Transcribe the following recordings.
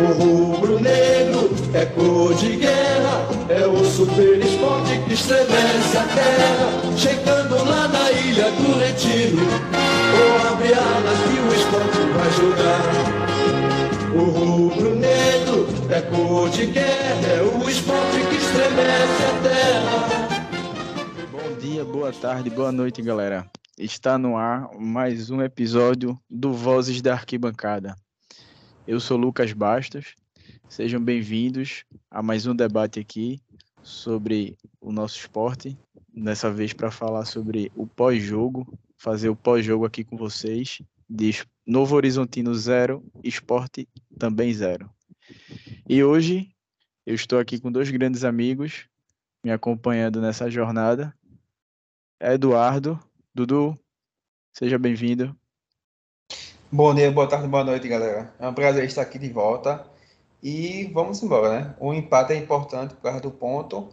O rubro-negro é cor de guerra, é o super esporte que estremece a terra. Chegando lá na ilha do retiro, ou abre alas que o esporte vai jogar. O rubro-negro é cor de guerra, é o esporte que estremece a terra. Bom dia, boa tarde, boa noite, galera. Está no ar mais um episódio do Vozes da Arquibancada. Eu sou Lucas Bastos. Sejam bem-vindos a mais um debate aqui sobre o nosso esporte. Dessa vez para falar sobre o pós-jogo, fazer o pós-jogo aqui com vocês de Novo Horizontino zero, esporte também zero. E hoje eu estou aqui com dois grandes amigos me acompanhando nessa jornada. Eduardo, Dudu, seja bem-vindo. Bom dia, boa tarde, boa noite, galera. É um prazer estar aqui de volta. E vamos embora, né? O empate é importante por causa do ponto,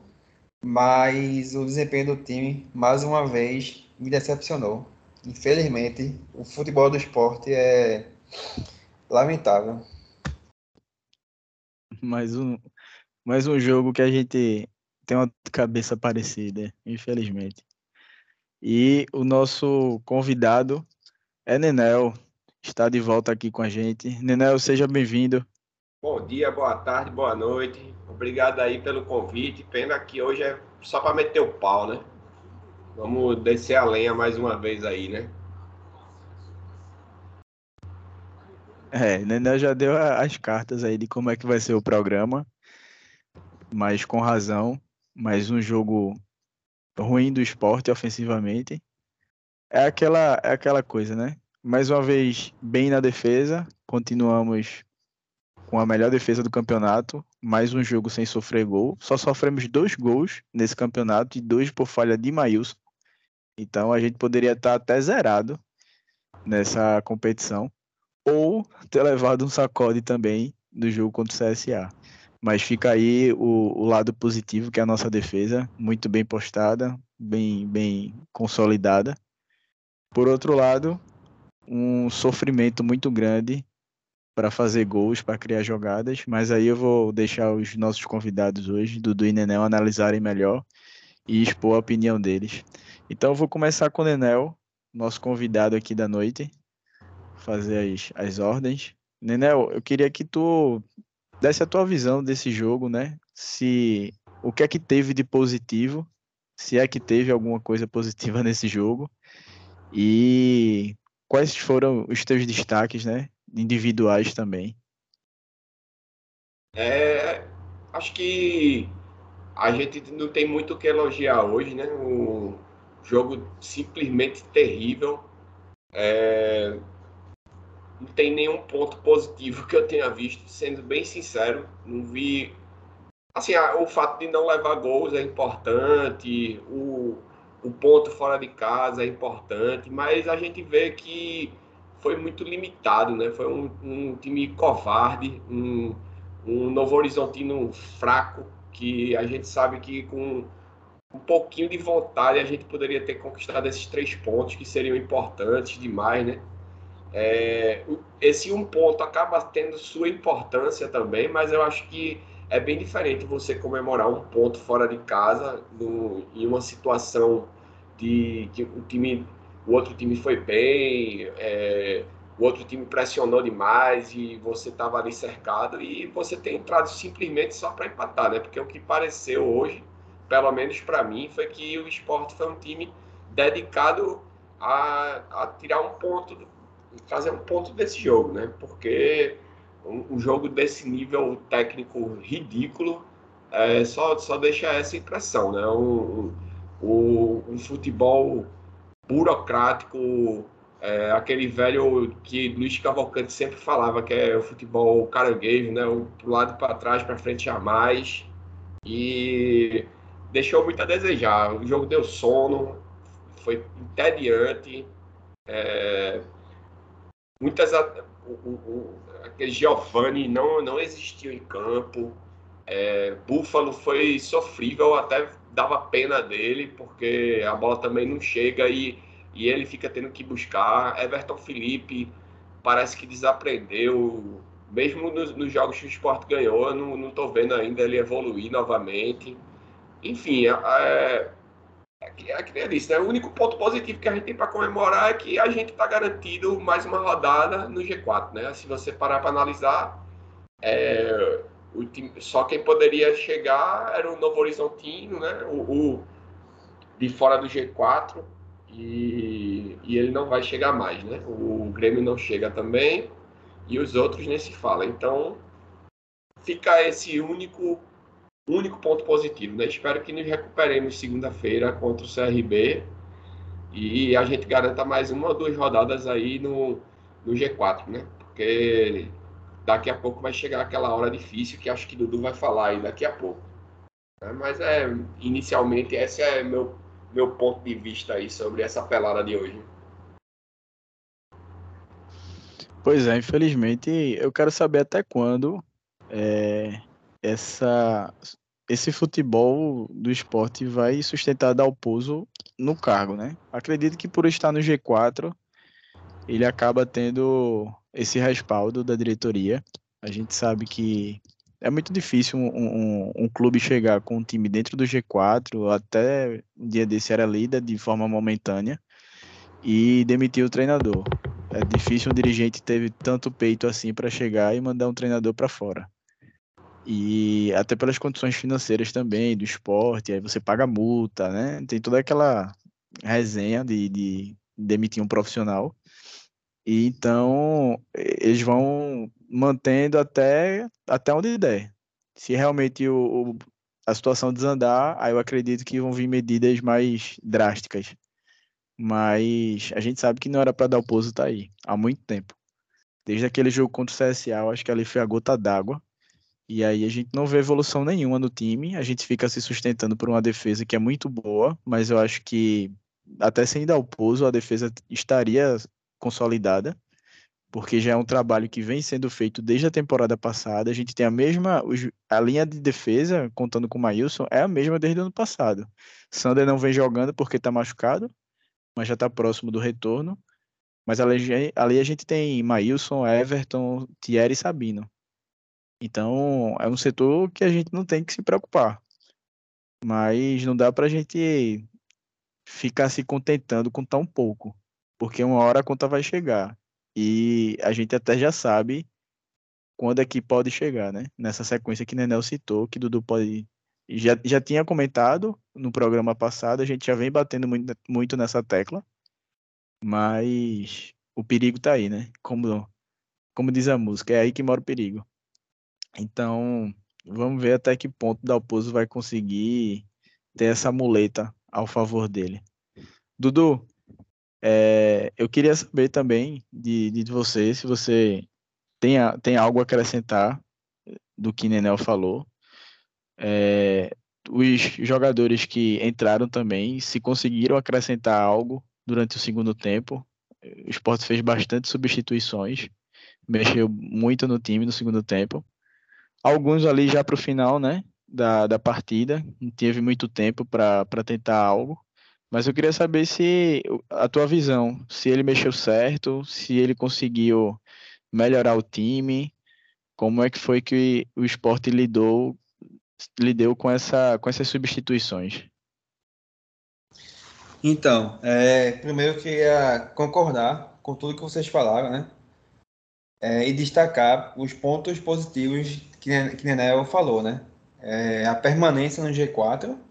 mas o desempenho do time, mais uma vez, me decepcionou. Infelizmente, o futebol do esporte é lamentável. Mais um, mais um jogo que a gente tem uma cabeça parecida, infelizmente. E o nosso convidado é Nenel está de volta aqui com a gente. Nenel, seja bem-vindo. Bom dia, boa tarde, boa noite. Obrigado aí pelo convite. Pena que hoje é só para meter o pau, né? Vamos descer a lenha mais uma vez aí, né? É, Nenel já deu as cartas aí de como é que vai ser o programa, mas com razão, mais um jogo ruim do esporte ofensivamente. É aquela, é aquela coisa, né? Mais uma vez bem na defesa. Continuamos com a melhor defesa do campeonato. Mais um jogo sem sofrer gol. Só sofremos dois gols nesse campeonato e dois por falha de Maílson. Então a gente poderia estar até zerado nessa competição. Ou ter levado um sacode também do jogo contra o CSA. Mas fica aí o, o, lado positivo, que é a nossa defesa, muito bem postada, bem, bem consolidada. Por outro lado, um sofrimento muito grande para fazer gols, para criar jogadas, mas aí eu vou deixar os nossos convidados hoje, Dudu e Nenel, analisarem melhor e expor a opinião deles. Então eu vou começar com o Nenel, nosso convidado aqui da noite, fazer as, as ordens. Nenel, eu queria que tu desse a tua visão desse jogo, né? Se o que é que teve de positivo, se é que teve alguma coisa positiva nesse jogo, e quais foram os teus destaques, né? Individuais também. É, acho que a gente não tem muito o que elogiar hoje, né? O jogo simplesmente terrível. É, não tem nenhum ponto positivo que eu tenha visto, sendo bem sincero. Não vi. Assim, o fato de não levar gols é importante, o, o ponto fora de casa é importante, mas a gente vê que foi muito limitado, né? Foi um, um time covarde, um, um Novo Horizontino fraco, que a gente sabe que com um pouquinho de vontade a gente poderia ter conquistado esses três pontos que seriam importantes demais, né? É, esse um ponto acaba tendo sua importância também, mas eu acho que é bem diferente você comemorar um ponto fora de casa no, em uma situação de que o time, o outro time foi bem, é, o outro time pressionou demais e você estava ali cercado e você tem entrado simplesmente só para empatar, né? Porque o que pareceu hoje, pelo menos para mim, foi que o esporte foi um time dedicado a, a tirar um ponto, fazer um ponto desse jogo, né? Porque um, um jogo desse nível técnico ridículo é, só, só deixa essa impressão, né? Um, um, um futebol burocrático, é, aquele velho que Luiz Cavalcante sempre falava, que é o futebol caranguejo, né? O pro lado para trás, para frente jamais. E deixou muito a desejar. O jogo deu sono, foi entediante. É, muitas o, o, aquele Giovanni não não existiu em campo. É, Búfalo foi sofrível, até dava pena dele, porque a bola também não chega e, e ele fica tendo que buscar. Everton Felipe parece que desaprendeu mesmo nos, nos jogos que o esporte ganhou, eu não, tô vendo ainda ele evoluir novamente. Enfim, é, é, é, é que eu disse, né? O único ponto positivo que a gente tem para comemorar é que a gente está garantido mais uma rodada no G4, né? Se você parar para analisar, é, time, só quem poderia chegar era o Novo Horizontino, né? O, o de fora do G4 e, e, ele não vai chegar mais, né? O Grêmio não chega também e os outros nem se fala. Então fica esse único único ponto positivo, né? Espero que nos recuperemos segunda-feira contra o CRB e a gente garanta mais uma ou duas rodadas aí no, no G4, né? Porque daqui a pouco vai chegar aquela hora difícil que acho que Dudu vai falar aí daqui a pouco. Né? Mas é inicialmente esse é meu meu ponto de vista aí sobre essa pelada de hoje. Pois é, infelizmente eu quero saber até quando é, essa, esse futebol do esporte vai sustentar Dalpozo no cargo, né? Acredito que por estar no G4 ele acaba tendo esse respaldo da diretoria. A gente sabe que é muito difícil um, um, um, clube chegar com um time dentro do G4, até um dia desse era líder de forma momentânea, e demitir o treinador. É difícil um dirigente ter tanto peito assim para chegar e mandar um treinador para fora. E até pelas condições financeiras também do esporte, aí você paga multa, né? Tem toda aquela resenha de, de demitir um profissional. E então eles vão mantendo até, até onde der. Se realmente o, o, a situação desandar, aí eu acredito que vão vir medidas mais drásticas. Mas a gente sabe que não era para dar o pouso tá aí há muito tempo. Desde aquele jogo contra o CSA, eu acho que ali foi a gota d'água. E aí a gente não vê evolução nenhuma no time. A gente fica se sustentando por uma defesa que é muito boa, mas eu acho que até sem dar o pouso, a defesa estaria consolidada porque já é um trabalho que vem sendo feito desde a temporada passada. A gente tem a mesma, a linha de defesa, contando com o Maílson, é a mesma desde o ano passado. Sander não vem jogando porque está machucado, mas já está próximo do retorno. Mas ali, ali a gente tem Maílson, Everton, Thierry e Sabino. Então é um setor que a gente não tem que se preocupar. Mas não dá para a gente ficar se contentando com tão pouco, porque uma hora a conta vai chegar. E a gente até já sabe quando é que pode chegar, né? Nessa sequência que Nenel citou, que Dudu pode. Já, já tinha comentado no programa passado, a gente já vem batendo muito, muito nessa tecla, mas o perigo tá aí, né? Como, como diz a música, é aí que mora o perigo. Então, vamos ver até que ponto Dalpozo vai conseguir ter essa muleta ao favor dele. Dudu, é, eu queria saber também de, de você se você tem, tem algo a acrescentar do que Nenel falou. É, os jogadores que entraram também, se conseguiram acrescentar algo durante o segundo tempo. O Sport fez bastante substituições, mexeu muito no time no segundo tempo. Alguns ali já para o final né, da, da partida, não teve muito tempo para tentar algo. Mas eu queria saber se a tua visão, se ele mexeu certo, se ele conseguiu melhorar o time, como é que foi que o esporte lidou, lidou com, essa, com essas substituições? Então, é, primeiro eu queria concordar com tudo que vocês falaram, né? É, e destacar os pontos positivos que, que Nenel falou, né? É, a permanência no G4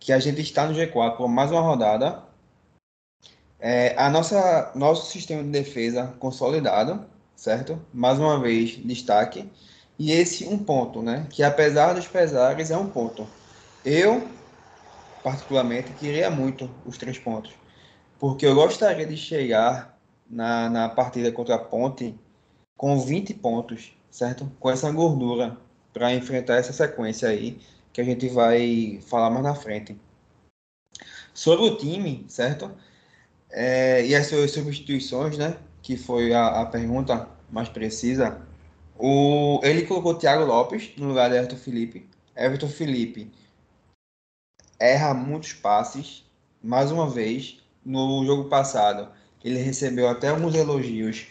que a gente está no G4 por mais uma rodada. É, a nossa nosso sistema de defesa consolidado, certo? Mais uma vez destaque. E esse um ponto, né? Que apesar dos pesares é um ponto. Eu particularmente queria muito os três pontos, porque eu gostaria de chegar na, na partida contra a Ponte com 20 pontos, certo? Com essa gordura para enfrentar essa sequência aí que a gente vai falar mais na frente. Sobre o time, certo? É, e as suas substituições, né? Que foi a, a pergunta mais precisa. O, ele colocou Thiago Lopes no lugar de Everton Felipe. Everton Felipe erra muitos passes. Mais uma vez, no jogo passado, ele recebeu até alguns elogios,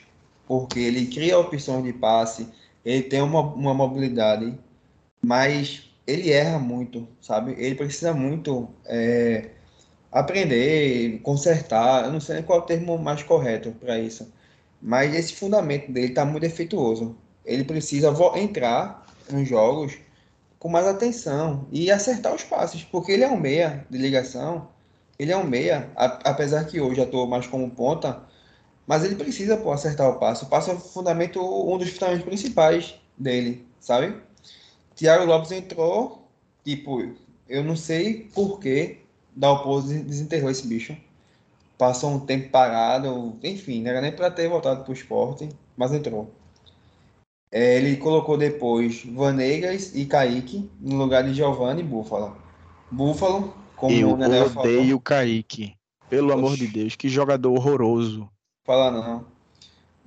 porque ele cria opções de passe, Ele tem uma, uma mobilidade, mas ele erra muito, sabe? Ele precisa muito é, aprender, consertar. Eu não sei qual é o termo mais correto para isso. Mas esse fundamento dele está muito defeituoso. Ele precisa entrar nos jogos com mais atenção e acertar os passes, porque ele é um meia de ligação, ele é um meia, apesar que hoje estou mais como ponta, mas ele precisa pô, acertar o passe. O passe é o fundamento, um dos fundamentos principais dele, sabe? Thiago Lopes entrou, tipo, eu não sei por que Dalpozo desenterrou esse bicho. Passou um tempo parado, enfim, não era nem para ter voltado para o esporte, mas entrou. É, ele colocou depois Vanegas e Kaique no lugar de Giovanni e Búfalo. Búfalo, como eu o Nenel odeio o Kaique. Pelo Oxi. amor de Deus, que jogador horroroso. Fala não.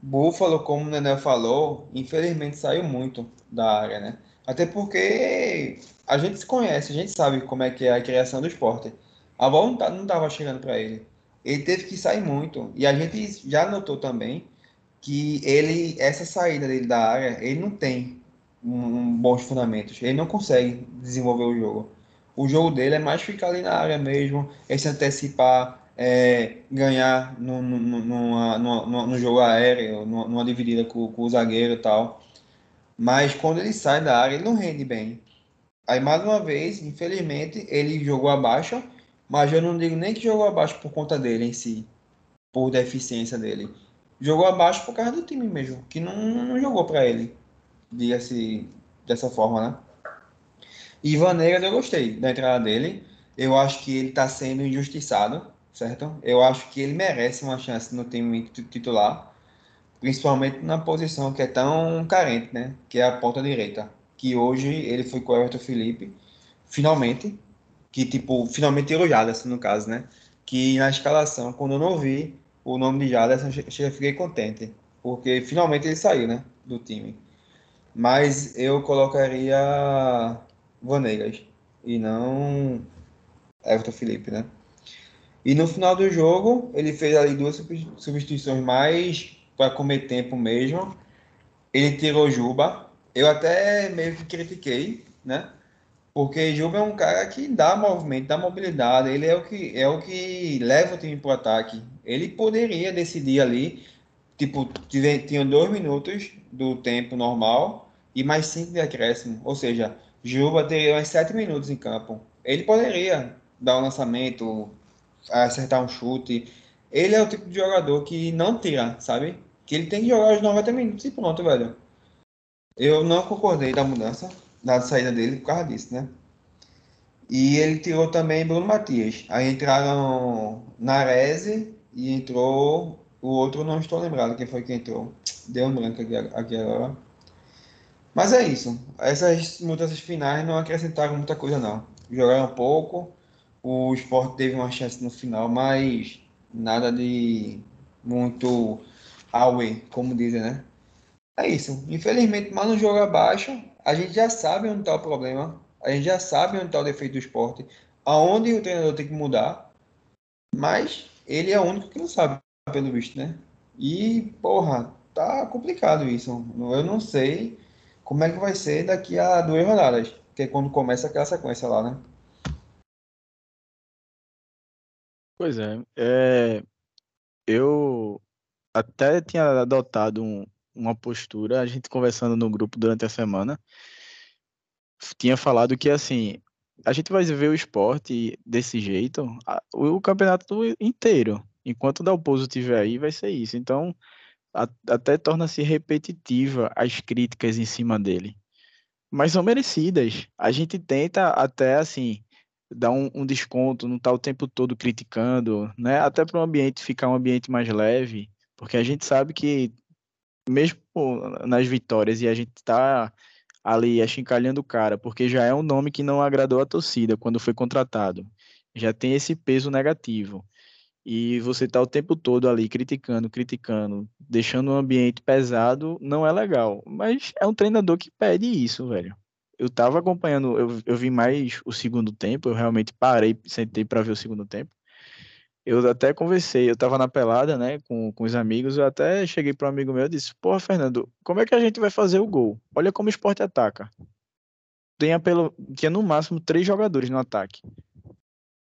Búfalo, como o Nenel falou, infelizmente saiu muito da área, né? Até porque a gente se conhece, a gente sabe como é que é a criação do esporte. A bola não, tá, não tava chegando para ele. Ele teve que sair muito. E a gente já notou também que ele, essa saída dele da área, ele não tem um, um, bons fundamentos. Ele não consegue desenvolver o jogo. O jogo dele é mais ficar ali na área mesmo, é se antecipar, é, ganhar no, no, numa, numa, no jogo aéreo, numa, numa dividida com, com, o zagueiro e tal. Mas quando ele sai da área, ele não rende bem. Aí, mais uma vez, infelizmente, ele jogou abaixo, mas eu não digo nem que jogou abaixo por conta dele em si, por deficiência dele jogou abaixo por causa do time mesmo, que não, não jogou para ele, diga-se dessa forma, né? E Vanegas eu gostei da entrada dele. Eu acho que ele está sendo injustiçado, certo? Eu acho que ele merece uma chance no time titular, principalmente na posição que é tão carente, né? Que é a ponta direita. Que hoje ele foi com o Everton Felipe, finalmente, que tipo, finalmente tirou Jaderson no caso, né? Que na escalação, quando eu não vi, o nome de Jaderson, eu fiquei contente, porque finalmente ele saiu, né, do time. Mas eu colocaria Vanegas e não Everton Felipe, né? E no final do jogo, ele fez ali duas substituições mais para comer tempo mesmo. Ele tirou Juba. Eu até meio que critiquei, né? Porque Juba é um cara que dá movimento, dá mobilidade, ele é o que, é o que leva o time para o ataque. Ele poderia decidir ali, tipo, tinha dois minutos do tempo normal e mais cinco de acréscimo. Ou seja, Juba teria mais sete minutos em campo. Ele poderia dar um lançamento, acertar um chute. Ele é o tipo de jogador que não tira, sabe? Que ele tem que jogar os 90 minutos e pronto, velho. Eu não concordei da mudança da saída dele por causa disso, né? E ele tirou também Bruno Matias. Aí entraram Narese e entrou o outro, não estou lembrado quem foi que entrou. Deu um branco aqui, aqui agora. Mas é isso. Essas mudanças finais não acrescentaram muita coisa, não. Jogaram pouco. O Sport teve uma chance no final, mas nada de muito away, como dizem, né? É isso. Infelizmente, mas no jogo abaixo, a gente já sabe onde está o problema, a gente já sabe onde está o defeito do esporte, aonde o treinador tem que mudar, mas ele é o único que não sabe, pelo visto, né? E, porra, tá complicado isso. Eu não sei como é que vai ser daqui a duas rodadas, que é quando começa aquela sequência lá, né? Pois é, é eu até tinha adotado um, uma postura, a gente conversando no grupo durante a semana, tinha falado que assim, a gente vai ver o esporte desse jeito o, campeonato inteiro. Enquanto o Dalpozo estiver aí, vai ser isso. Então, a, até torna-se repetitiva as críticas em cima dele. Mas são merecidas. A gente tenta até assim dar um, um desconto, não estar tá o tempo todo criticando, né? Até para o ambiente ficar um ambiente mais leve, porque a gente sabe que mesmo nas vitórias e a gente tá ali achincalhando o cara, porque já é um nome que não agradou a torcida quando foi contratado. Já tem esse peso negativo. E você tá o tempo todo ali criticando, criticando, deixando o ambiente pesado, não é legal. Mas é um treinador que pede isso, velho. Eu tava acompanhando, eu, eu vi mais o segundo tempo, eu realmente parei, sentei para ver o segundo tempo. eu até conversei, eu tava na pelada, né, com, com os amigos, eu até cheguei para um amigo meu e disse, porra, Fernando, como é que a gente vai fazer o gol? Olha como o esporte ataca. Tinha, pelo, tinha no máximo três jogadores no ataque.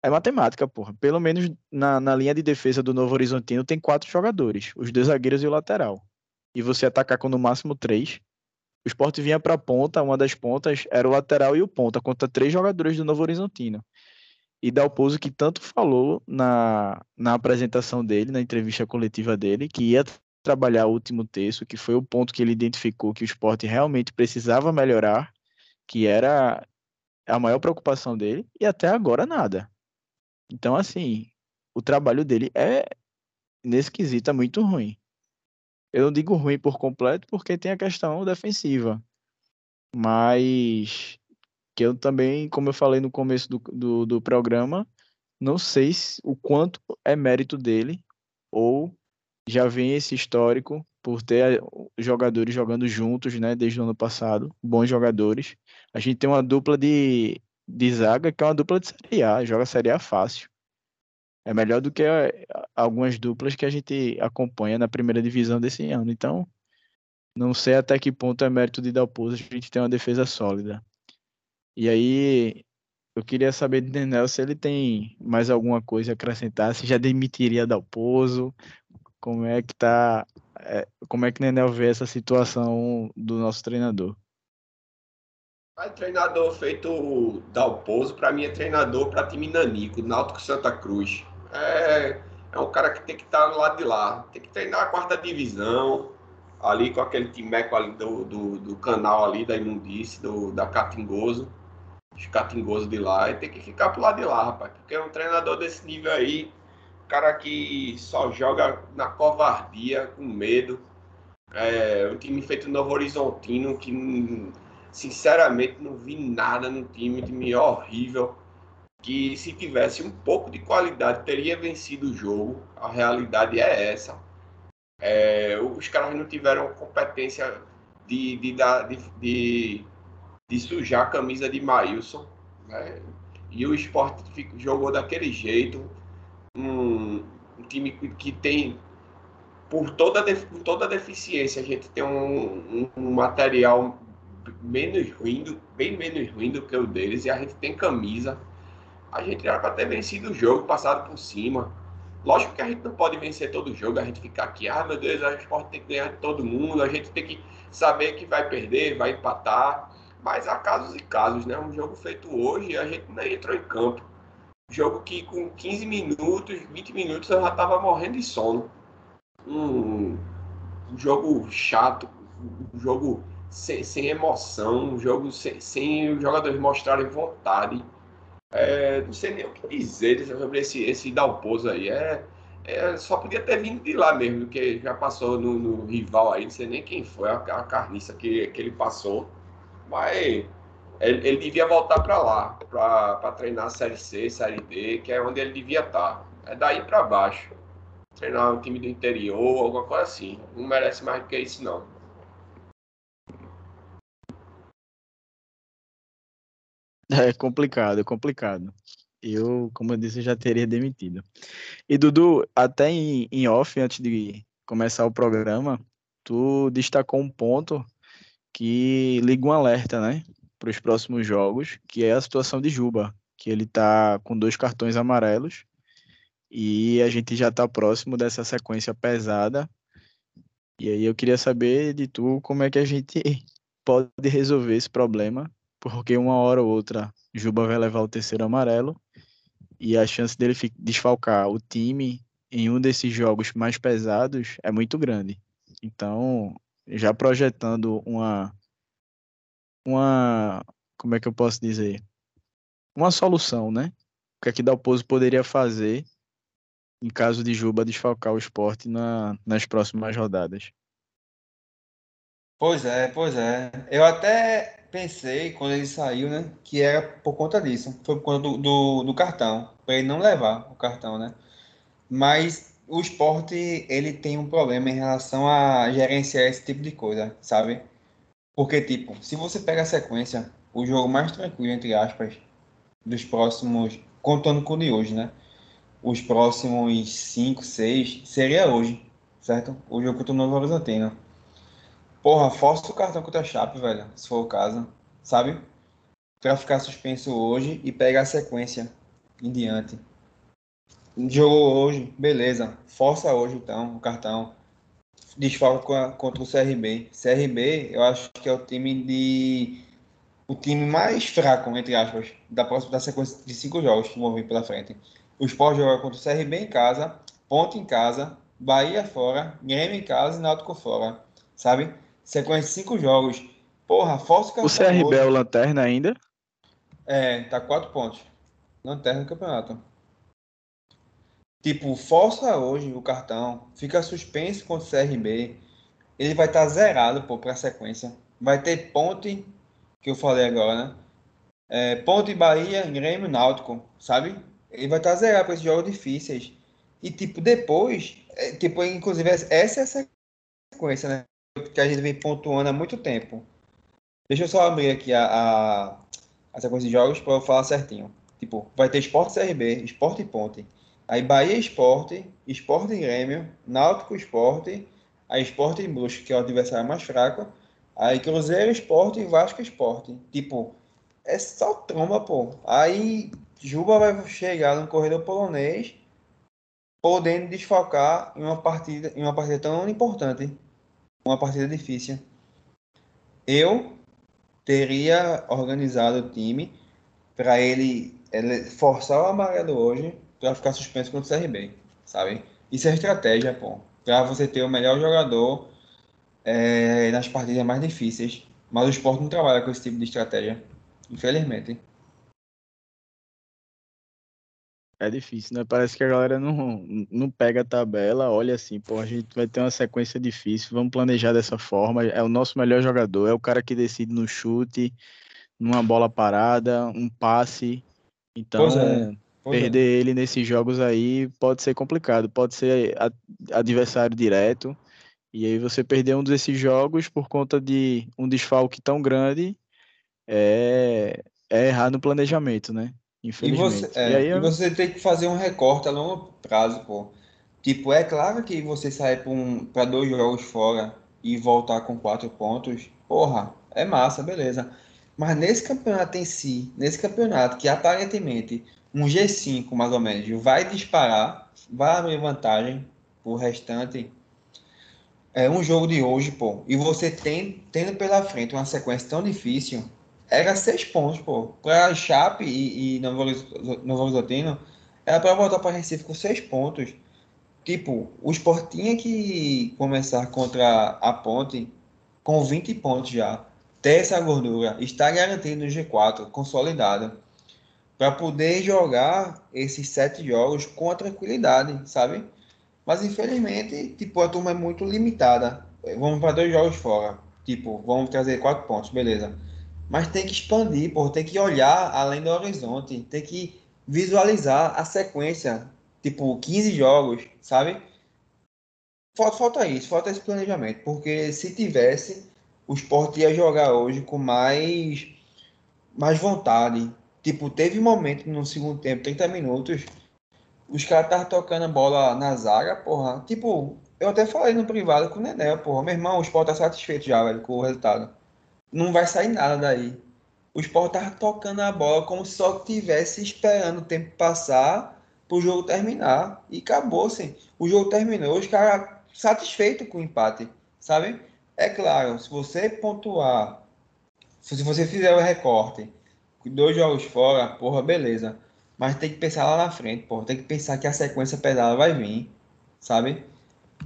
É matemática, porra. Pelo menos na, na linha de defesa do Novo Horizontino tem quatro jogadores, os dois zagueiros e o lateral. E você atacar com no máximo três. O esporte vinha para a ponta, uma das pontas era o lateral e o ponta, contra três jogadores do Novo Horizontino e Dalpozo que tanto falou na, na apresentação dele, na entrevista coletiva dele, que ia trabalhar o último terço, que foi o ponto que ele identificou que o esporte realmente precisava melhorar, que era a maior preocupação dele, e até agora nada. Então, assim, o trabalho dele é, nesse quesito, é muito ruim. Eu não digo ruim por completo, porque tem a questão defensiva. Mas que eu também, como eu falei no começo do, do, do programa, não sei se, o quanto é mérito dele ou já vem esse histórico por ter eh, jogadores jogando juntos, né, desde o ano passado, bons jogadores. A gente tem uma dupla de, de zaga que é uma dupla de Série A, joga Série A fácil. É melhor do que eh, algumas duplas que a gente acompanha na primeira divisão desse ano. Então, não sei até que ponto é mérito de Dalpozo a gente tem uma defesa sólida. E aí, eu queria saber de Nenel se ele tem mais alguma coisa a acrescentar, se já demitiria Dalpozo, como é que tá, é, como é que Nenel vê essa situação do nosso treinador? Mas treinador feito Dalpozo, para mim é treinador para time Nanico, Náutico Santa Cruz. É, é um cara que tem que estar tá do lado de lá, tem que treinar a quarta divisão, ali com aquele timeco ali do, do, do canal ali da Imundice, do, da Catingoso os catingosos de lá e tem que ficar pro lado de lá, rapaz. Porque um treinador desse nível aí, cara que só joga na covardia, com medo. É, um time feito Novo Horizontino, que sinceramente não vi nada no time, um time horrível. Que se tivesse um pouco de qualidade teria vencido o jogo. A realidade é essa. É, os caras não tiveram competência de, de, de, de de sujar a camisa de Maílson. Né? E o esporte jogou daquele jeito. Um, um time que tem, por toda, por toda deficiência, a gente tem um, um, material menos ruim, bem menos ruim do que o deles, e a gente tem camisa. A gente era para ter vencido o jogo, passado por cima. Lógico que a gente não pode vencer todo o jogo, a gente ficar aqui, ah meu Deus, a gente pode ter que ganhar de todo mundo, a gente tem que saber que vai perder, vai empatar. Mas há casos e casos, né? Um jogo feito hoje, a gente nem entrou em campo. Jogo que com 15 minutos, 20 minutos eu já estava morrendo de sono. Um, um, jogo chato, um jogo sem, sem emoção, um jogo sem, sem os jogadores mostrarem vontade. É, não sei nem o que dizer sobre esse, esse Dalpozo aí. É, é, só podia ter vindo de lá mesmo, que já passou no, no rival aí, não sei nem quem foi a, a carniça que, que ele passou. Mas ele, ele devia voltar para lá, para treinar a Série C, Série D, que é onde ele devia estar. Tá. É daí para baixo. Treinar um time do interior, alguma coisa assim. Não merece mais do que isso, não. É complicado, é complicado. Eu, como eu disse, já teria demitido. E Dudu, até em, em off, antes de começar o programa, tu destacou um ponto que liga um alerta, né, para os próximos jogos, que é a situação de Juba, que ele está com dois cartões amarelos e a gente já está próximo dessa sequência pesada. E aí eu queria saber de tu como é que a gente pode resolver esse problema, porque uma hora ou outra Juba vai levar o terceiro amarelo e a chance dele desfalcar o time em um desses jogos mais pesados é muito grande. Então, já projetando uma uma como é que eu posso dizer uma solução, né? O que é que Dalpozo poderia fazer em caso de Juba desfalcar o esporte na, nas próximas rodadas? Pois é, pois é. Eu até pensei quando ele saiu, né, que era por conta disso, foi por conta do, do, do cartão, para ele não levar o cartão, né? Mas o esporte ele tem um problema em relação a gerenciar esse tipo de coisa, sabe? Porque, tipo, se você pega a sequência, o jogo mais tranquilo, entre aspas, dos próximos, contando com o de hoje, né? os próximos 5, 6, seria hoje, certo? O jogo contra o Novo Horizontino. Porra, força o cartão contra a Chape, velho, se for o caso, sabe? Pra ficar suspenso hoje e pegar a sequência em diante. Jogou hoje, beleza. Força hoje então o cartão. Desfalca contra o CRB. CRB, eu acho que é o time de. O time mais fraco, entre aspas, da próxima da sequência de cinco jogos que vão vir pela frente. O Sport joga contra o CRB em casa, Ponte em casa, Bahia fora, Grêmio em casa e Náutico fora. Sabe? Sequência de cinco jogos. Porra, força o CRB é o lanterna ainda? É, tá quatro pontos. Lanterna do campeonato. Tipo, força hoje o cartão, fica suspenso contra o CRB, ele vai estar tá zerado pô, para a sequência. Vai ter ponte, que eu falei agora, né? É, ponte Bahia, Grêmio, Náutico, sabe? Ele vai estar tá zerado para esses jogos difíceis. E, tipo, depois, é, tipo, inclusive, essa é a sequência, né? Que a gente vem pontuando há muito tempo. Deixa eu só abrir aqui a, a, a sequência de jogos para eu falar certinho. Tipo, vai ter Esporte CRB, Esporte Ponte. Aí Bahia Esporte, Esporte Grêmio, Náutico Esporte, aí Esporte Brusque, que é o adversário mais fraco. Aí Cruzeiro Esporte e Vasco Esporte. Tipo, é só tromba, pô. Aí Juba vai chegar no corredor polonês, podendo desfalcar em uma partida, em uma partida tão importante, uma partida difícil. Eu teria organizado o time para ele, ele forçar o amarelo hoje para ficar suspenso contra o CRB, sabe? Isso é estratégia, pô. Para você ter o melhor jogador é, nas partidas mais difíceis. Mas o esporte não trabalha com esse tipo de estratégia, infelizmente. É difícil, né? Parece que a galera não, não pega a tabela, olha assim, pô, a gente vai ter uma sequência difícil, vamos planejar dessa forma. É o nosso melhor jogador, é o cara que decide no chute, numa bola parada, um passe. Então, é. Pois Perder é. ele nesses jogos aí pode ser complicado, pode ser adversário direto. E aí você perder um desses jogos por conta de um desfalque tão grande é, é errar no planejamento, né? Infelizmente. E você, é, e, aí, e você tem que fazer um recorte a longo prazo, pô. Tipo, é claro que você sair para um, dois jogos fora e voltar com quatro pontos, porra, é massa, beleza. Mas nesse campeonato em si, nesse campeonato que aparentemente um G5 mais ou menos vai disparar, vai abrir vantagem pro restante. É um jogo de hoje, pô. E você tem, tendo pela frente uma sequência tão difícil, era seis pontos, pô. Para Chape e, e Novo, Novo Horizontino, era para voltar para Recife com seis pontos. Tipo, o Sport tinha que começar contra a Ponte com 20 pontos já. Ter essa gordura, está garantido no G4, consolidado para poder jogar esses sete jogos com a tranquilidade, sabe? Mas infelizmente, tipo, a turma é muito limitada. Vamos para dois jogos fora. Tipo, vamos trazer quatro pontos, beleza. Mas tem que expandir, pô, tem que olhar além do horizonte, tem que visualizar a sequência, tipo, 15 jogos, sabe? Falta, falta isso, falta esse planejamento, porque se tivesse, o esporte ia jogar hoje com mais, mais vontade, Tipo, teve um momento no segundo tempo, 30 minutos, os caras estavam tocando a bola na zaga, porra. Tipo, eu até falei no privado com o Nené, porra. Meu irmão, o Sport tá satisfeito já, velho, com o resultado. Não vai sair nada daí. O Sport tava tocando a bola como se só tivesse esperando o tempo passar pro jogo terminar. E acabou, assim. O jogo terminou, os caras satisfeitos com o empate, sabe? É claro, se você pontuar, se você fizer o recorte dois jogos fora, porra, beleza. Mas tem que pensar lá na frente, porra. Tem que pensar que a sequência pesada vai vir, sabe?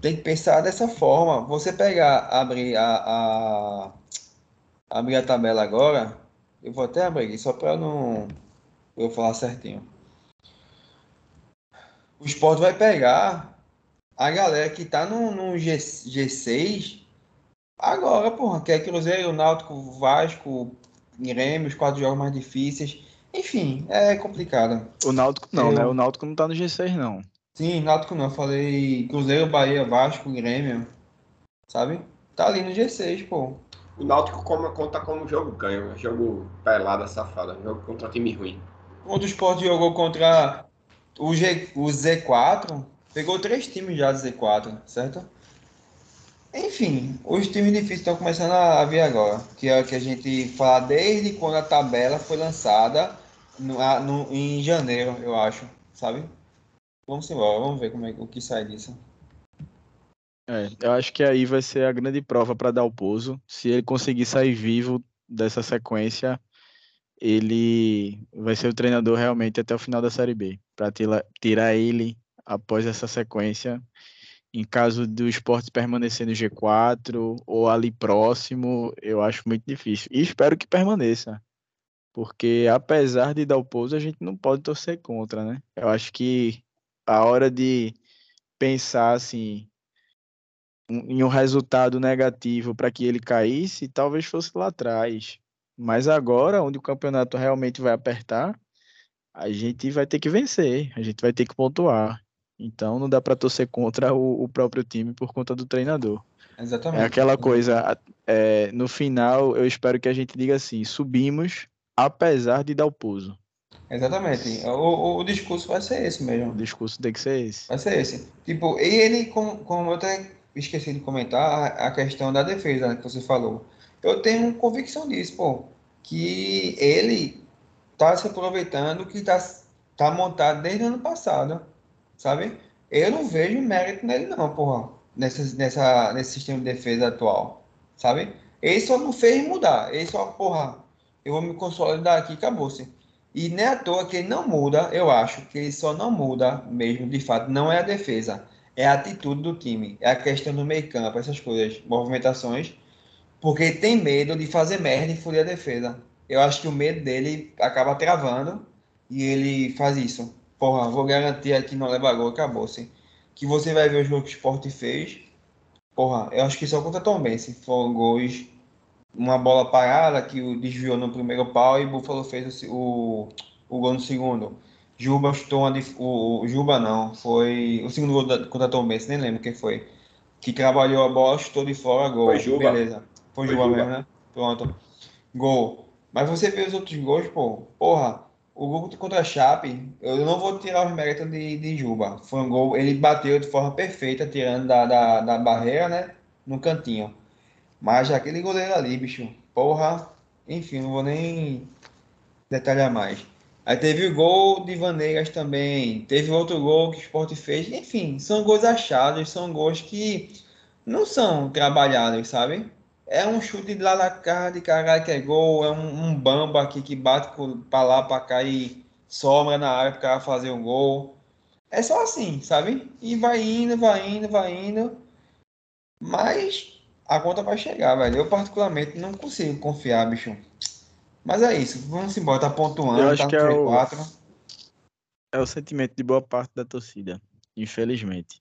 Tem que pensar dessa forma. Você pegar, abrir a, a abrir a tabela agora, eu vou até abrir aqui, só para não eu falar certinho. O esporte vai pegar a galera que tá no, no G, G6 agora, porra, que é Cruzeiro, Náutico, Vasco, Grêmio, os quatro jogos mais difíceis. Enfim, é complicado. O Náutico não, eu... né? O Náutico não tá no G6, não. Sim, Náutico não. Eu falei Cruzeiro, Bahia, Vasco, Grêmio. Sabe? Tá ali no G6, pô. O Náutico conta como jogo ganho, jogo pelada, safada, jogo contra time ruim. Quando o Sport jogou contra o, G, o Z4 pegou três times já do Z4, certo? Enfim, os times difíceis estão começando a vir agora, que é o que a gente fala desde quando a tabela foi lançada no, no, em janeiro, eu acho, sabe? Vamos embora, vamos ver como é, o que sai disso. É, eu acho que aí vai ser a grande prova para dar o pouso. Se ele conseguir sair vivo dessa sequência, ele vai ser o treinador realmente até o final da Série B, para tirar ele após essa sequência. Em caso do esporte permanecer no G4 ou ali próximo, eu acho muito difícil. E espero que permaneça. Porque apesar de dar o pouso, a gente não pode torcer contra, né? Eu acho que a hora de pensar assim em um resultado negativo para que ele caísse, talvez fosse lá atrás. Mas agora, onde o campeonato realmente vai apertar, a gente vai ter que vencer, a gente vai ter que pontuar. Então não dá para torcer contra o, o, próprio time por conta do treinador. Exatamente. É aquela coisa, é, no final eu espero que a gente diga assim, subimos apesar de dar o pouso. Exatamente. O, o, o, discurso vai ser esse mesmo. O discurso tem que ser esse. Vai ser esse. Tipo, e ele, como, como eu até esqueci de comentar, a questão da defesa que você falou. Eu tenho convicção disso, pô. Que ele tá se aproveitando que tá, tá montado desde o ano passado, sabe? Eu não vejo mérito nele, não, porra. Nessa, nessa, nesse sistema de defesa atual, sabe? Ele só não fez mudar. Ele só, porra, eu vou me consolidar aqui, acabou-se. E nem à toa que ele não muda, eu acho que ele só não muda mesmo, de fato, não é a defesa, é a atitude do time, é a questão do meio campo, essas coisas, movimentações, porque tem medo de fazer merda e furir a defesa. Eu acho que o medo dele acaba travando e ele faz isso. Porra, vou garantir aqui não leva gol, acabou-se. Que você vai ver o jogo que o Sport fez. Porra, eu acho que só contra Tom Ben, se for gols uma bola parada que desviou no primeiro pau e Buffalo fez o, o, o gol no segundo. Juba chutou uma, o, o Juba não, foi o segundo gol da, contra Tom Benz, nem lembro quem foi. Que trabalhou a bola, chutou de fora, gol. Foi Juba. Beleza. Foi, foi Juba, Juba mesmo, né? Pronto. Gol. Mas você vê os outros gols, pô, porra, o gol contra a Chape, eu não vou tirar os méritos de, de Juba. Foi um gol, ele bateu de forma perfeita, tirando da, da, da barreira, né? No cantinho. Mas aquele goleiro ali, bicho, porra, enfim, não vou nem detalhar mais. Aí teve o gol de Vanegas também, teve outro gol que o Sport fez, enfim, são gols achados, são gols que não são trabalhados, sabe? É um chute de lá na cara de caralho que é gol, é um, um bamba aqui que bate para lá, para cá e sobra na área para cara fazer o gol. É só assim, sabe? E vai indo, vai indo, vai indo. Mas a conta vai chegar, velho. Eu, particularmente, não consigo confiar, bicho. Mas é isso. Vamos embora. Tá pontuando, Eu acho tá que é o... é o sentimento de boa parte da torcida, infelizmente.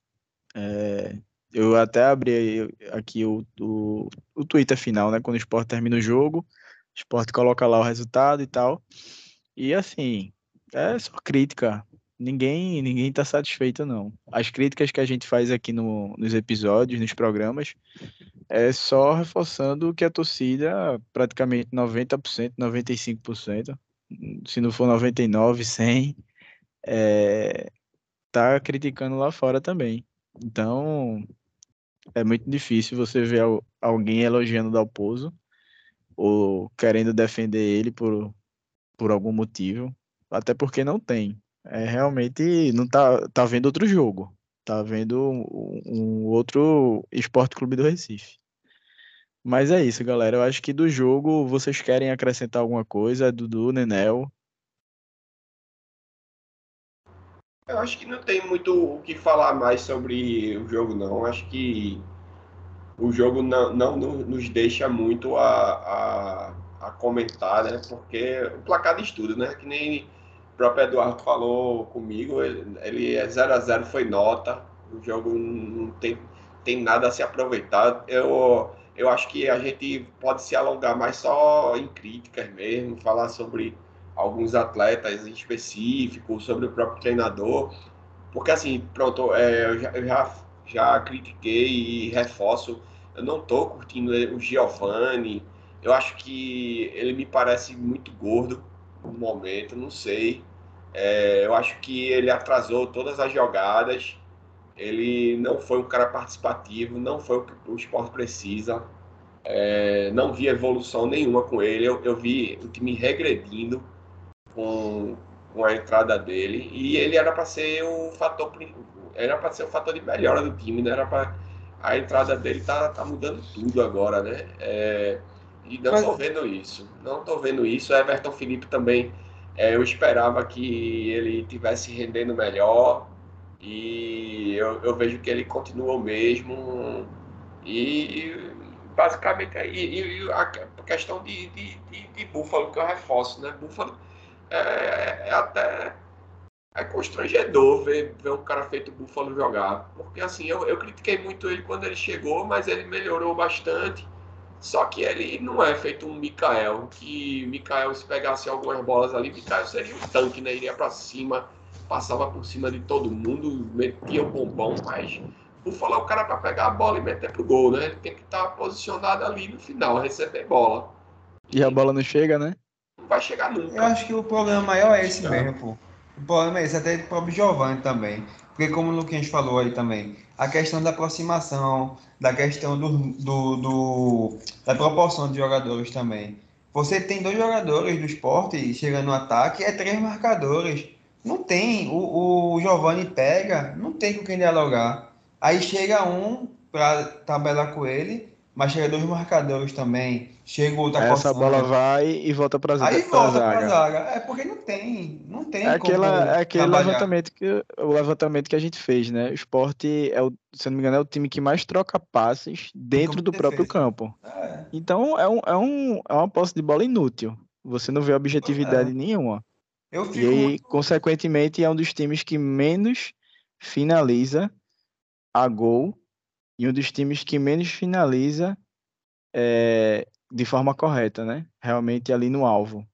É... Eu até abri aqui o, o, o Twitter final, né? Quando o esporte termina o jogo, o esporte coloca lá o resultado e tal. E assim, é só crítica ninguém ninguém está satisfeito não. As críticas que a gente faz aqui no, nos episódios, nos programas, é só reforçando que a torcida, praticamente 90%, 95%, se não for 99, 100, é, tá criticando lá fora também. Então, é muito difícil você ver alguém elogiando Dalpozo ou querendo defender ele por, por algum motivo, até porque não tem é, realmente não tá, tá vendo outro jogo. Tá vendo um, um outro Esporte Clube do Recife. Mas é isso, galera. Eu acho que do jogo vocês querem acrescentar alguma coisa, Dudu, Nenel? Eu acho que não tem muito o que falar mais sobre o jogo, não. Eu acho que o jogo não, não nos deixa muito a, a, a comentar, né? Porque o placar de estudo, né? Que nem próprio Eduardo falou comigo, ele, ele é 0 a 0 foi nota, o jogo não tem, tem nada a se aproveitar. Eu, eu acho que a gente pode se alongar mais só em críticas mesmo, falar sobre alguns atletas específicos, sobre o próprio treinador, porque assim, pronto, é, eu, já, eu já, já critiquei e reforço, eu não estou curtindo o Giovanni, eu acho que ele me parece muito gordo, no momento, não sei. É, eu acho que ele atrasou todas as jogadas. Ele não foi um cara participativo, não foi o que o esporte precisa. É, não vi evolução nenhuma com ele. Eu, eu vi o time regredindo com, com a entrada dele. E ele era para ser o fator era para ser o fator de melhora do time, né? Era para a entrada dele tá, tá mudando tudo agora, né? É, e não estou vendo isso. Não estou vendo isso. Everton Felipe também. É, eu esperava que ele tivesse rendendo melhor. E eu, eu vejo que ele continua o mesmo. E basicamente e, e a questão de, de, de, de Búfalo, que eu reforço, né? Búfalo é, é até é constrangedor ver, ver um cara feito Búfalo jogar. Porque assim, eu, eu critiquei muito ele quando ele chegou, mas ele melhorou bastante. Só que ele não é feito um Mikael, que Mikael, se pegasse algumas bolas ali, Mikael seria um tanque, né? Iria para cima, passava por cima de todo mundo, metia o bombom, mas o falar o cara para pegar a bola e meter pro gol, né? Ele tem que estar tá posicionado ali no final, receber bola. E a bola não chega, né? Não vai chegar nunca. Eu acho que o problema maior é esse mesmo, pô. O problema é esse, até do próprio Giovanni também. Porque como o Luquinhas falou aí também, a questão da aproximação, da questão do, do, do, da proporção de jogadores também. Você tem dois jogadores do esporte chegando no ataque, é três marcadores. Não tem. O, o Giovanni pega, não tem com quem dialogar. Aí chega um para tabelar com ele, mas chega dois marcadores também. Chega outra Essa bola vai e volta para zaga. Aí volta para zaga. É porque não tem, não tem. É, aquela, é aquele levantamento que o levantamento que a gente fez, né? O esporte é o, se não me engano, é o time que mais troca passes dentro do próprio campo. É. Então é um, é um é uma posse de bola inútil. Você não vê objetividade é. nenhuma. e aí, muito... consequentemente, é um dos times que menos finaliza a gol e um dos times que menos finaliza é, de forma correta, né? Realmente ali no alvo.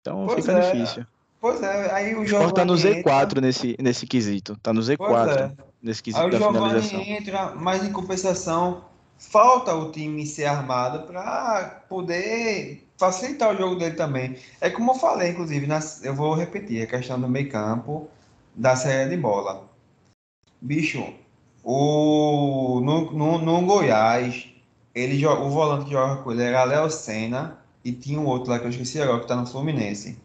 Então pois fica é. difícil. Pois é, aí o jogo. tá no Z4 entra... nesse, nesse quesito. Tá no Z4 é. nesse quesito aí da o finalização. entra, mas em compensação, falta o time ser armado para poder facilitar o jogo dele também. É como eu falei, inclusive, nas, eu vou repetir a questão do meio campo da série de bola. Bicho, o, no, no, no Goiás, ele, o volante que joga com ele era Léo Senna e tinha um outro lá que eu esqueci agora, que tá no Fluminense.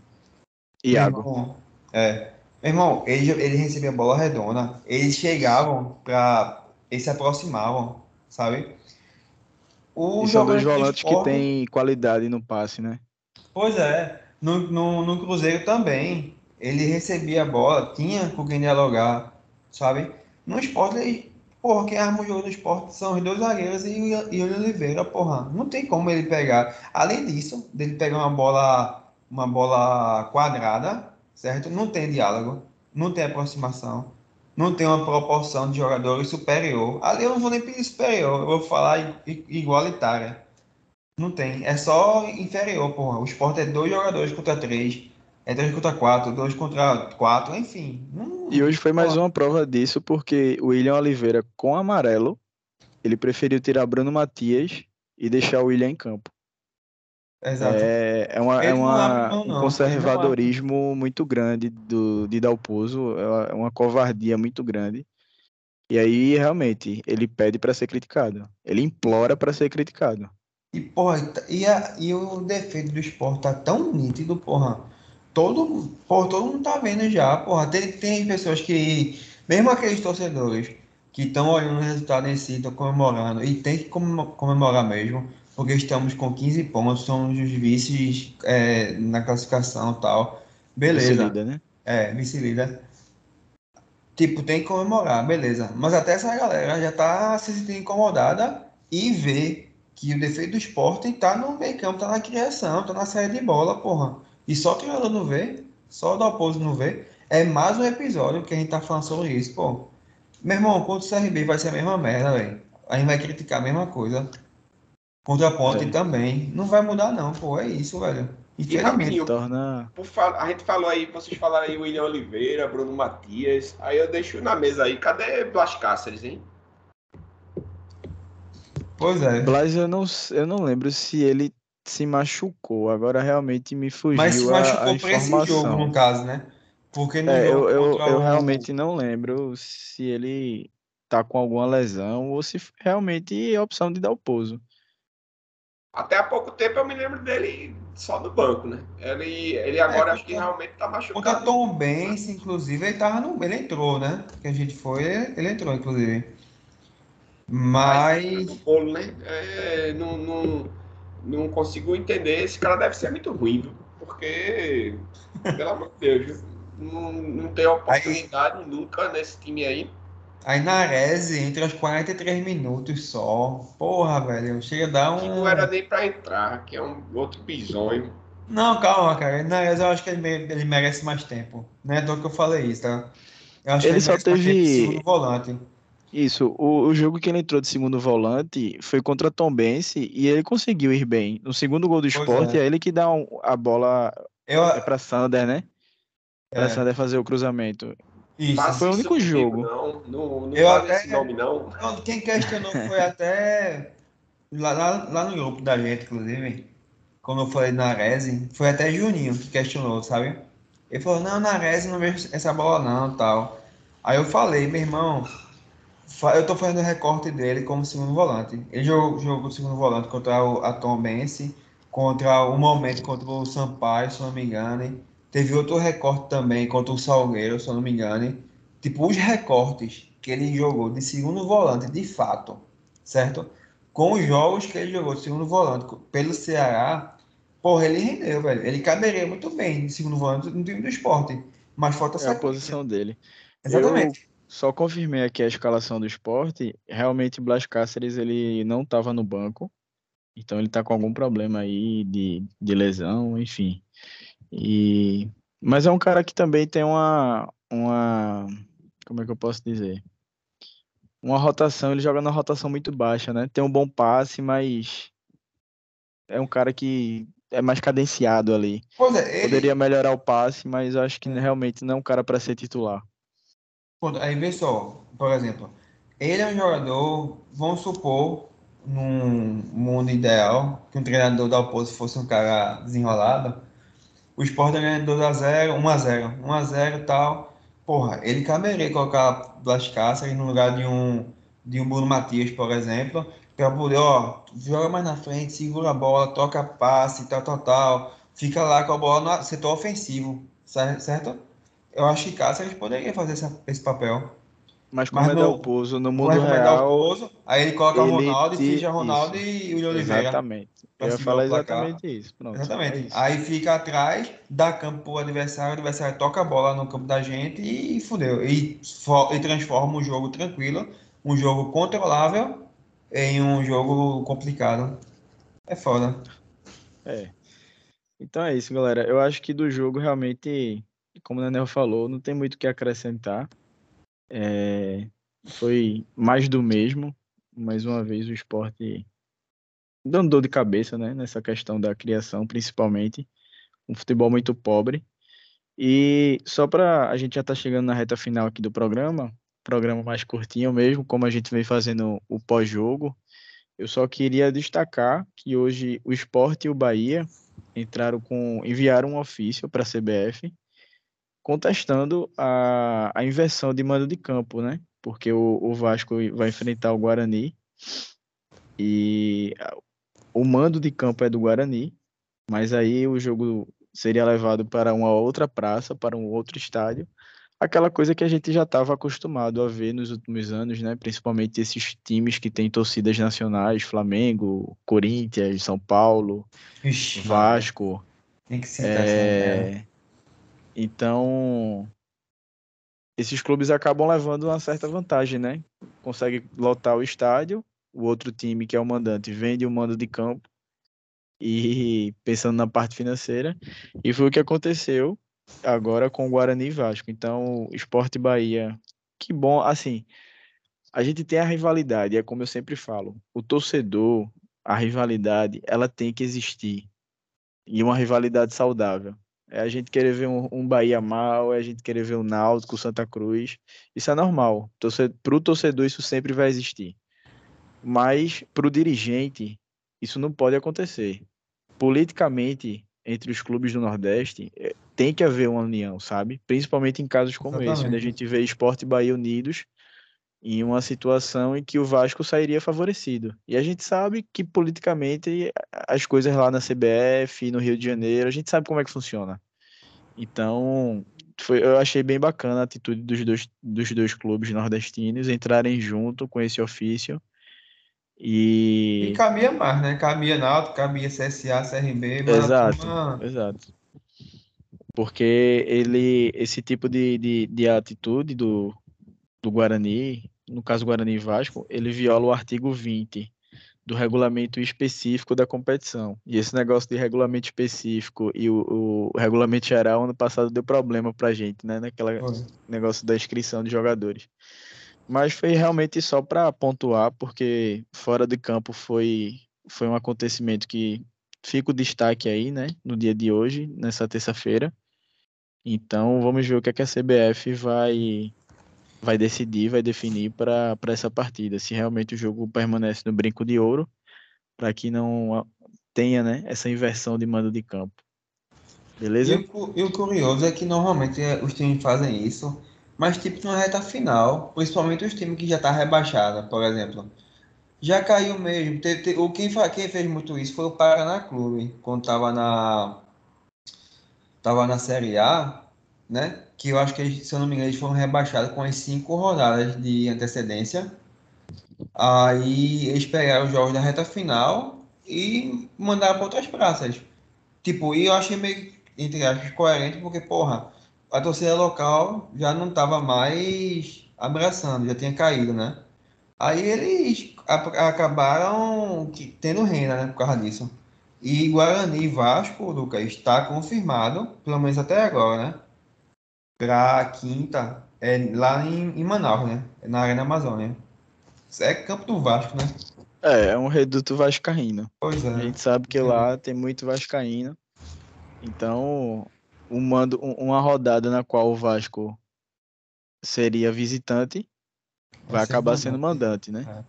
Iago. é. Meu irmão, ele, ele recebia bola redonda, eles chegavam para. Eles se aproximavam, sabe? O são dois volantes que têm qualidade no passe, né? Pois é. No, no, no Cruzeiro também. Ele recebia a bola, tinha com quem dialogar, sabe? No esporte, Porra, quem jogo do esporte são os dois zagueiros e, o Oliveira, porra. Não tem como ele pegar. Além disso, dele pegar uma bola, uma bola quadrada, certo? Não tem diálogo, não tem aproximação, não tem uma proporção de jogadores superior. Ali eu não vou nem pedir superior, eu vou falar igualitária. Não tem, é só inferior, porra. O esporte é dois jogadores contra três. É 3 contra 4, 2 contra 4, enfim. e hoje foi mais uma prova disso, porque o William Oliveira, com amarelo, ele preferiu tirar Bruno Matias e deixar o William em campo. Exato. É, é, uma, é uma não, não, um conservadorismo muito grande do, de Dalpozo, é uma covardia muito grande. E aí, realmente, ele pede para ser criticado. Ele implora para ser criticado. E, porra, e, a, e o defeito do esporte tá tão nítido, porra todo, por todo mundo tá vendo já, porra. Tem, tem pessoas que, mesmo aqueles torcedores que estão olhando o resultado em si, estão comemorando, e tem que comemorar mesmo, porque estamos com 15 pontos, somos os vices é, na classificação e tal. Beleza. Vice-líder, né? É, vice-líder. Tipo, tem que comemorar, beleza. Mas até essa galera já tá se sentindo incomodada e vê que o defeito do esporte tá no meio campo, tá na criação, tá na saída de bola, porra e só o treinador não vê, só o Dalpozo não vê, é mais um episódio que a gente tá falando sobre isso, pô. Meu irmão, contra o CRB vai ser a mesma merda, velho. A gente vai criticar a mesma coisa. Contra a Ponte é. também. Não vai mudar, não, pô. É isso, velho. Infelizmente. Torna... A gente falou aí, vocês falaram aí William Oliveira, Bruno Matias. Aí eu deixo na mesa aí. Cadê Blas Cáceres, hein? Pois é. Blas, eu não, eu não lembro se ele se machucou. Agora realmente me fugiu Mas se machucou para esse jogo, no caso, né? Porque no É, eu, jogo eu, contra eu o- realmente não lembro se ele tá com alguma lesão ou se realmente é a opção de dar o pouso. Até há pouco tempo eu me lembro dele só no banco, né? Ele, ele agora É, acho que contra- realmente tá Contra machucado. Tom Benz, inclusive, ele tava no. Ele entrou, né? Que a gente foi, ele entrou, inclusive. Mas. o Polo, né? É, não, não, não consigo entender. Esse cara deve ser muito ruim, viu? Porque, pelo amor de Deus, viu? não, não tem oportunidade nunca nesse time aí. Aí Nares entra aos 43 minutos só. Porra, velho. Chega a dar Que um. não era nem pra entrar, que é um outro bisonho. Não, calma, cara. Nares eu acho que ele, ele merece mais tempo. Não é toa que eu falei isso, tá? Eu acho Ele que ele só merece mais tempo de teve- volante. Isso, o, o jogo que ele entrou de segundo volante foi contra Tom Bense e ele conseguiu ir bem. No segundo gol do esporte, é. é ele que dá um- a bola Eu, é pra Sander, né? Pra é, Sander fazer o cruzamento. isso. Faça Foi o único jogo. Não, não, não Eu fale até- esse nome, não. Não, Quem questionou foi até lá, lá, lá no grupo da gente, inclusive, quando eu falei Nares, foi até Juninho que questionou, sabe? Ele falou, não, Nares não vejo essa bola não, tal. Aí eu falei, meu irmão, eu tô fazendo o recorte dele como segundo volante. Ele jogou, jogou segundo volante contra o a Tom Bense, contra o momento contra o Sampaio, se eu não me engano. Teve outro recorte também contra o Salgueiro, se eu não me engano. Tipo, os recortes que ele jogou de segundo volante, de fato, certo? Com os jogos que ele jogou de segundo volante pelo Ceará, porra, ele rendeu, velho. Ele caberia muito bem de segundo volante no time do esporte. Mas falta É a sequência. posição dele. Exatamente. Só confirmei aqui a escalação do esporte. Realmente, Blas Cáceres ele não estava no banco. Então ele tá com algum problema aí de, de lesão, enfim. E mas é um cara que também tem uma uma como é que eu posso dizer? Uma rotação, ele joga na rotação muito baixa, né? Tem um bom passe, mas é um cara que é mais cadenciado ali. É, ele, Poderia melhorar o passe, mas acho que realmente não é um cara para ser titular. Pronto, aí vê só, por exemplo, ele é um jogador, vamos supor, num mundo ideal, que um treinador da oposição fosse um cara desenrolado, o Sport ganhador 2x0, 1x0, 1x0 e tal. Porra, ele caberia colocar Blas Cáceres no lugar de um, de um Bruno Matias, por exemplo, para poder, ó, joga mais na frente, segura a bola, toca passe, tal, tal, tal, fica lá com a bola no setor ofensivo, cer- certo? Eu acho que Cáceres poderia fazer essa- esse papel. Mas como Mas é no- Dalpozo, no mundo o real, Pouso, aí ele coloca o ele Ronaldo e te- finge Ronaldo isso. e o William Oliveira. exatamente. Eu ia falar o exatamente isso. Pronto. é Exatamente. isso. Aí fica atrás, dá campo pro adversário, o adversário toca a bola no campo da gente e fudeu. E, e transforma um jogo tranquilo, um jogo controlável, em um jogo complicado. É foda. É. Então é isso, galera. Eu acho que do jogo realmente, como o Daniel falou, não tem muito o que acrescentar. É, Foi mais do mesmo. Mais uma vez o esporte dando dor de cabeça, né? Nessa questão da criação, principalmente. Um futebol muito pobre. E só para a gente já tá chegando na reta final aqui do programa, programa mais curtinho mesmo, como a gente vem fazendo o pós-jogo. Eu só queria destacar que hoje o Sport e o Bahia entraram com enviaram um ofício para a CBF contestando a, a inversão de mando de campo, né? Porque o, o Vasco vai enfrentar o Guarani e o mando de campo é do Guarani, mas aí o jogo seria levado para uma outra praça, para um outro estádio. Aquela coisa que a gente já estava acostumado a ver nos últimos anos, né? Principalmente esses times que têm torcidas nacionais, Flamengo, Corinthians, São Paulo, Ixi, Vasco. Tem que merda. É, Então, esses clubes acabam levando uma certa vantagem, né? Consegue lotar o estádio, o outro time, que é o mandante, vende o mando de campo e pensando na parte financeira. E foi o que aconteceu agora com o Guarani e Vasco. Então, Sport e Bahia, que bom, assim, a gente tem a rivalidade, é como eu sempre falo, o torcedor, a rivalidade, ela tem que existir. E uma rivalidade saudável. É a gente querer ver um, um Bahia mal, é a gente querer ver o Náutico, o Santa Cruz. Isso é normal. Para o torcedor, isso sempre vai existir. Mas para o dirigente, isso não pode acontecer. Politicamente, entre os clubes do Nordeste, é, tem que haver uma união, sabe? Principalmente em casos como Exatamente. esse, onde a gente vê Esporte e Bahia unidos em uma situação em que o Vasco sairia favorecido. E a gente sabe que politicamente as coisas lá na CBF, no Rio de Janeiro, a gente sabe como é que funciona. Então, foi, eu achei bem bacana a atitude dos dois, dos dois clubes nordestinos entrarem junto com esse ofício. E, e cabia mais, né? Cabia Náutico, cabia CSA, CRB. Exato, exato. Porque ele, esse tipo de, de, de atitude do, do Guarani, no caso Guarani e Vasco, ele viola o artigo 20 do regulamento específico da competição. E esse negócio de regulamento específico e o, o regulamento geral ano passado deu problema pra gente, né? Naquela negócio da inscrição de jogadores. Mas foi realmente só para pontuar, porque fora de campo foi, foi um acontecimento que fica o destaque aí, né? No dia de hoje, nessa terça-feira. Então vamos ver o que, é que a CBF vai vai decidir, vai definir para essa partida, se realmente o jogo permanece no brinco de ouro, para que não tenha né, essa inversão de mando de campo. Beleza? E o, e o curioso é que normalmente é, os times fazem isso, mas tipo na reta final, principalmente os times que já tá rebaixado, por exemplo. Já caiu mesmo. o, quem, quem fez muito isso foi o Paraná Clube, quando tava na. Tava na Série A, né? Que eu acho que, se eu não me engano, eles foram rebaixados com as cinco rodadas de antecedência. Aí eles pegaram os jogos da reta final e mandaram para outras praças. Tipo, e eu achei meio, entre aspas, coerente, porque, porra, a torcida local já não estava mais abraçando, já tinha caído, né? Aí eles acabaram tendo renda, né, por causa disso. E Guarani e Vasco, Lucas, está confirmado, pelo menos até agora, né? Para quinta, é lá em, em Manaus, né? É na Arena Amazônia. Isso é campo do Vasco, né? É, é um reduto vascaíno. Pois é. A gente sabe que lá tem muito vascaíno. Então, um mando, uma rodada na qual o Vasco seria visitante vai, vai acabar sendo mandante, né? É.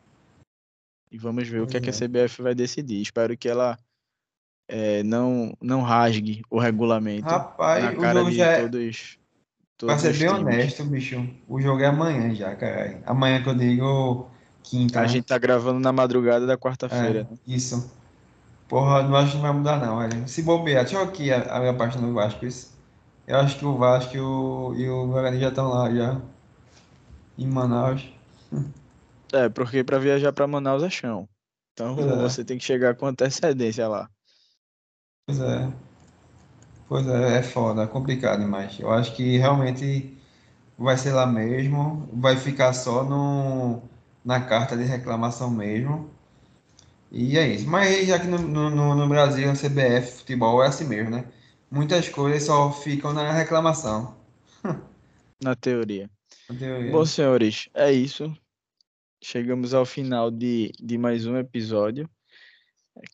E vamos ver pois o que, é. que a é. CBF vai decidir. Espero que ela é, não, não rasgue o regulamento Rapaz, na cara de é todos Pra ser bem honesto, bicho, o jogo é amanhã já, caralho. Amanhã que eu digo quinta. A né? gente tá gravando na madrugada da quarta-feira. É, isso. Porra, não acho que não vai mudar não, velho. Se bobear, deixa eu aqui a, a minha página do Vasco. Isso. Eu acho que o Vasco e o, e o Guarani já estão lá, já. Em Manaus. É, porque pra viajar pra Manaus é chão. Então é. você tem que chegar com antecedência lá. Pois é. Pois é, é foda, é complicado demais. Eu acho que realmente vai ser lá mesmo, vai ficar só no, na carta de reclamação mesmo. E é isso. Mas já que no, no, no Brasil, a CBF, futebol é assim mesmo, né? Muitas coisas só ficam na reclamação. Na teoria. Na teoria. Bom, senhores, é isso. Chegamos ao final de, de mais um episódio.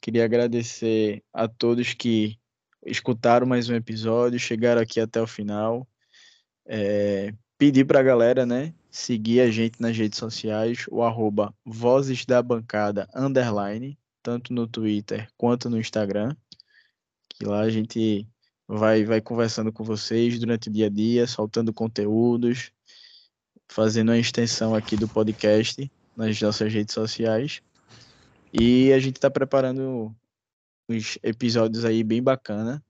Queria agradecer a todos que escutaram mais um episódio, chegaram aqui até o final. É, pedir para a galera, né, seguir a gente nas redes sociais, o arroba Vozes da Bancada underline, tanto no Twitter quanto no Instagram, que lá a gente vai, vai conversando com vocês durante o dia a dia, soltando conteúdos, fazendo uma extensão aqui do podcast nas nossas redes sociais. E a gente está preparando uns episódios aí bem bacana,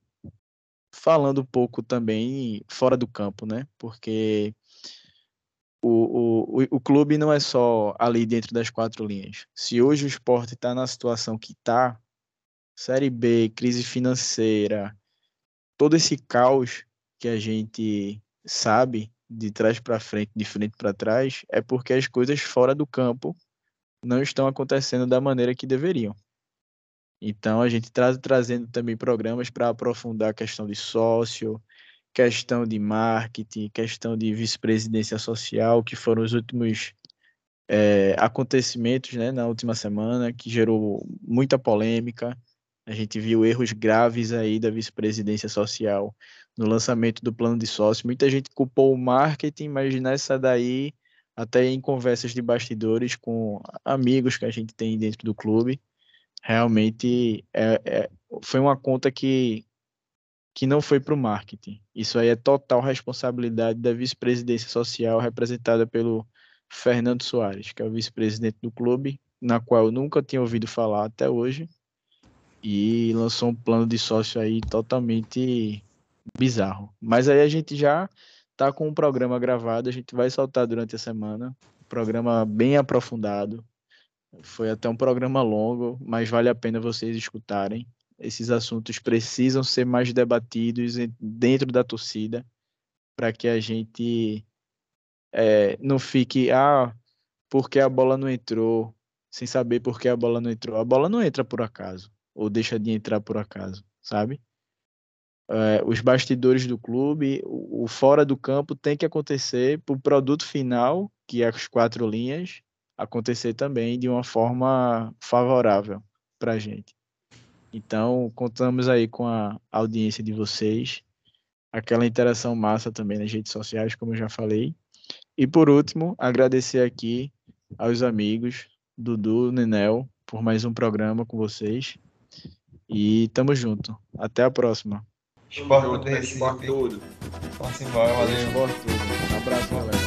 falando um pouco também fora do campo, né? Porque o, o, o clube não é só ali dentro das quatro linhas. Se hoje o esporte está na situação que está, Série B, crise financeira, todo esse caos que a gente sabe de trás para frente, de frente para trás, é porque as coisas fora do campo não estão acontecendo da maneira que deveriam. Então a gente está trazendo também programas para aprofundar a questão de sócio, questão de marketing, questão de vice-presidência social, que foram os últimos é, acontecimentos né, na última semana, que gerou muita polêmica. A gente viu erros graves aí da vice-presidência social no lançamento do plano de sócio. Muita gente culpou o marketing, mas nessa daí, até em conversas de bastidores com amigos que a gente tem dentro do clube, realmente é, é, foi uma conta que, que não foi para o marketing. Isso aí é total responsabilidade da vice-presidência social representada pelo Fernando Soares, que é o vice-presidente do clube, na qual eu nunca tinha ouvido falar até hoje, e lançou um plano de sócio aí totalmente bizarro. Mas aí a gente já tá com um programa gravado, a gente vai soltar durante a semana, um programa bem aprofundado. Foi até um programa longo, mas vale a pena vocês escutarem. Esses assuntos precisam ser mais debatidos dentro da torcida para que a gente é, não fique, ah, porque a bola não entrou, sem saber por que a bola não entrou. A bola não entra por acaso, ou deixa de entrar por acaso, sabe? É, os bastidores do clube, o, o, fora do campo tem que acontecer para o produto final, que é as quatro linhas, acontecer também de uma forma favorável para a gente. Então, contamos aí com a audiência de vocês, aquela interação massa também nas redes sociais, como eu já falei. E por último, agradecer aqui aos amigos Dudu, Nenel, por mais um programa com vocês. E tamo junto. Até a próxima. Esporte tudo, esporte tudo. Vamos embora, valeu. Esporte tudo. Um abraço, galera.